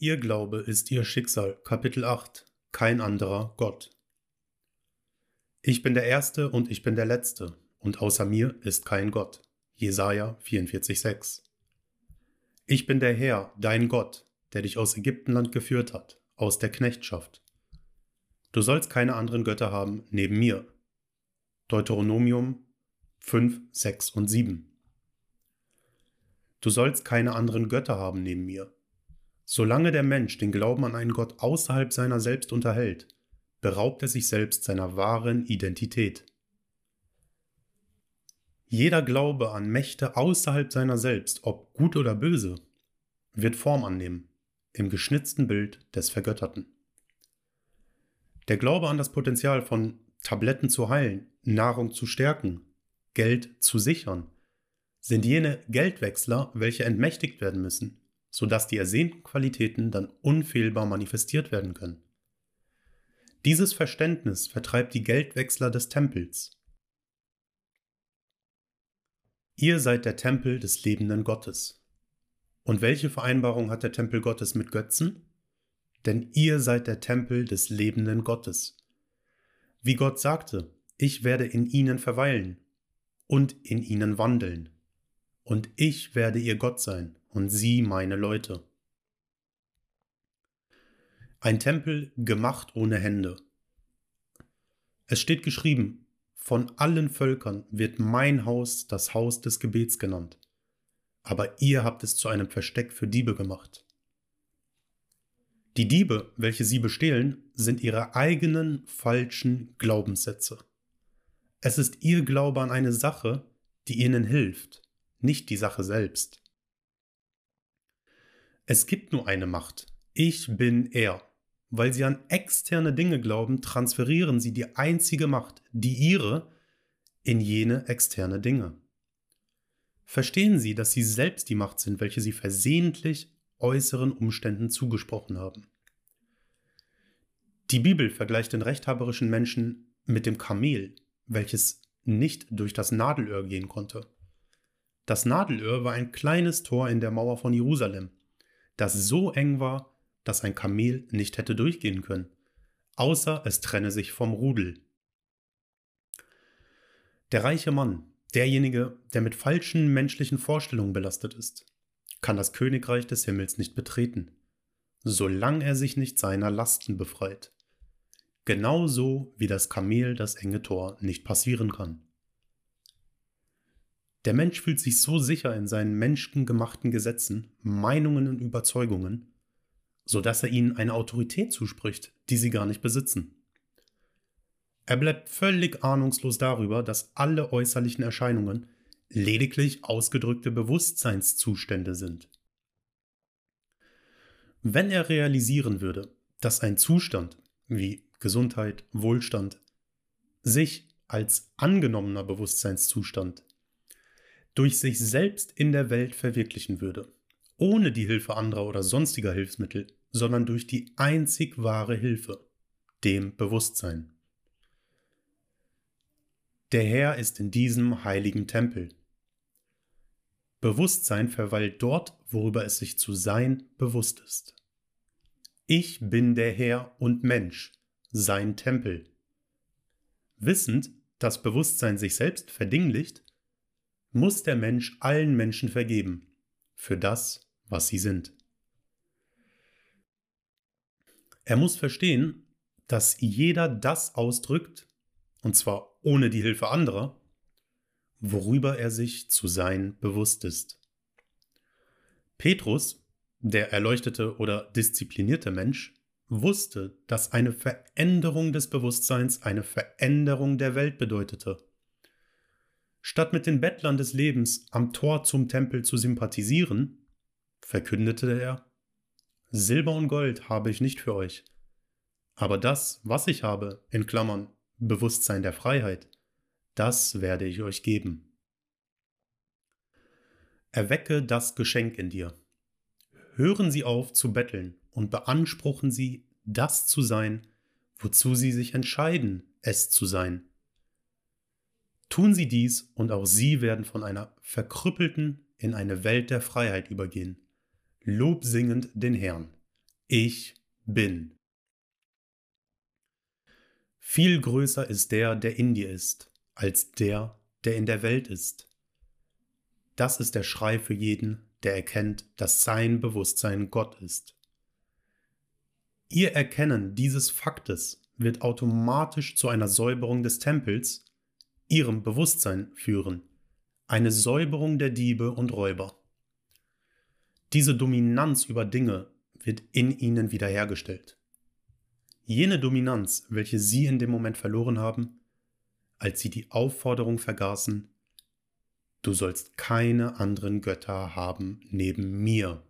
Ihr Glaube ist ihr Schicksal. Kapitel 8. Kein anderer Gott. Ich bin der Erste und ich bin der Letzte, und außer mir ist kein Gott. Jesaja 44,6. Ich bin der Herr, dein Gott, der dich aus Ägyptenland geführt hat, aus der Knechtschaft. Du sollst keine anderen Götter haben neben mir. Deuteronomium 5, 6 und 7. Du sollst keine anderen Götter haben neben mir. Solange der Mensch den Glauben an einen Gott außerhalb seiner selbst unterhält, beraubt er sich selbst seiner wahren Identität. Jeder Glaube an Mächte außerhalb seiner selbst, ob gut oder böse, wird Form annehmen, im geschnitzten Bild des Vergötterten. Der Glaube an das Potenzial von Tabletten zu heilen, Nahrung zu stärken, Geld zu sichern, sind jene Geldwechsler, welche entmächtigt werden müssen, sodass die ersehnten Qualitäten dann unfehlbar manifestiert werden können. Dieses Verständnis vertreibt die Geldwechsler des Tempels. Ihr seid der Tempel des lebenden Gottes. Und welche Vereinbarung hat der Tempel Gottes mit Götzen? Denn ihr seid der Tempel des lebenden Gottes. Wie Gott sagte, ich werde in ihnen verweilen und in ihnen wandeln. Und ich werde ihr Gott sein und sie meine Leute. Ein Tempel gemacht ohne Hände. Es steht geschrieben, von allen Völkern wird mein Haus das Haus des Gebets genannt, aber ihr habt es zu einem Versteck für Diebe gemacht. Die Diebe, welche sie bestehlen, sind ihre eigenen falschen Glaubenssätze. Es ist ihr Glaube an eine Sache, die ihnen hilft, nicht die Sache selbst. Es gibt nur eine Macht. Ich bin er. Weil sie an externe Dinge glauben, transferieren sie die einzige Macht, die ihre, in jene externe Dinge. Verstehen Sie, dass Sie selbst die Macht sind, welche Sie versehentlich äußeren Umständen zugesprochen haben. Die Bibel vergleicht den rechthaberischen Menschen mit dem Kamel, welches nicht durch das Nadelöhr gehen konnte. Das Nadelöhr war ein kleines Tor in der Mauer von Jerusalem, das so eng war, dass ein Kamel nicht hätte durchgehen können, außer es trenne sich vom Rudel. Der reiche Mann, derjenige, der mit falschen menschlichen Vorstellungen belastet ist, kann das Königreich des Himmels nicht betreten, solange er sich nicht seiner Lasten befreit. Genauso wie das Kamel das enge Tor nicht passieren kann. Der Mensch fühlt sich so sicher in seinen menschengemachten Gesetzen, Meinungen und Überzeugungen, so dass er ihnen eine Autorität zuspricht, die sie gar nicht besitzen. Er bleibt völlig ahnungslos darüber, dass alle äußerlichen Erscheinungen lediglich ausgedrückte Bewusstseinszustände sind. Wenn er realisieren würde, dass ein Zustand wie Gesundheit, Wohlstand sich als angenommener Bewusstseinszustand durch sich selbst in der Welt verwirklichen würde, ohne die Hilfe anderer oder sonstiger Hilfsmittel, sondern durch die einzig wahre Hilfe, dem Bewusstsein. Der Herr ist in diesem heiligen Tempel. Bewusstsein verweilt dort, worüber es sich zu sein bewusst ist. Ich bin der Herr und Mensch, sein Tempel. Wissend, dass Bewusstsein sich selbst verdinglicht, muss der Mensch allen Menschen vergeben für das, was sie sind. Er muss verstehen, dass jeder das ausdrückt, und zwar ohne die Hilfe anderer, worüber er sich zu sein bewusst ist. Petrus, der erleuchtete oder disziplinierte Mensch, wusste, dass eine Veränderung des Bewusstseins eine Veränderung der Welt bedeutete. Statt mit den Bettlern des Lebens am Tor zum Tempel zu sympathisieren, verkündete er, Silber und Gold habe ich nicht für euch, aber das, was ich habe, in Klammern Bewusstsein der Freiheit, das werde ich euch geben. Erwecke das Geschenk in dir. Hören Sie auf zu betteln und beanspruchen Sie, das zu sein, wozu Sie sich entscheiden, es zu sein. Tun Sie dies und auch Sie werden von einer verkrüppelten in eine Welt der Freiheit übergehen, lobsingend den Herrn, Ich bin. Viel größer ist der, der in dir ist, als der, der in der Welt ist. Das ist der Schrei für jeden, der erkennt, dass sein Bewusstsein Gott ist. Ihr Erkennen dieses Faktes wird automatisch zu einer Säuberung des Tempels, ihrem Bewusstsein führen, eine Säuberung der Diebe und Räuber. Diese Dominanz über Dinge wird in ihnen wiederhergestellt. Jene Dominanz, welche sie in dem Moment verloren haben, als sie die Aufforderung vergaßen, du sollst keine anderen Götter haben neben mir.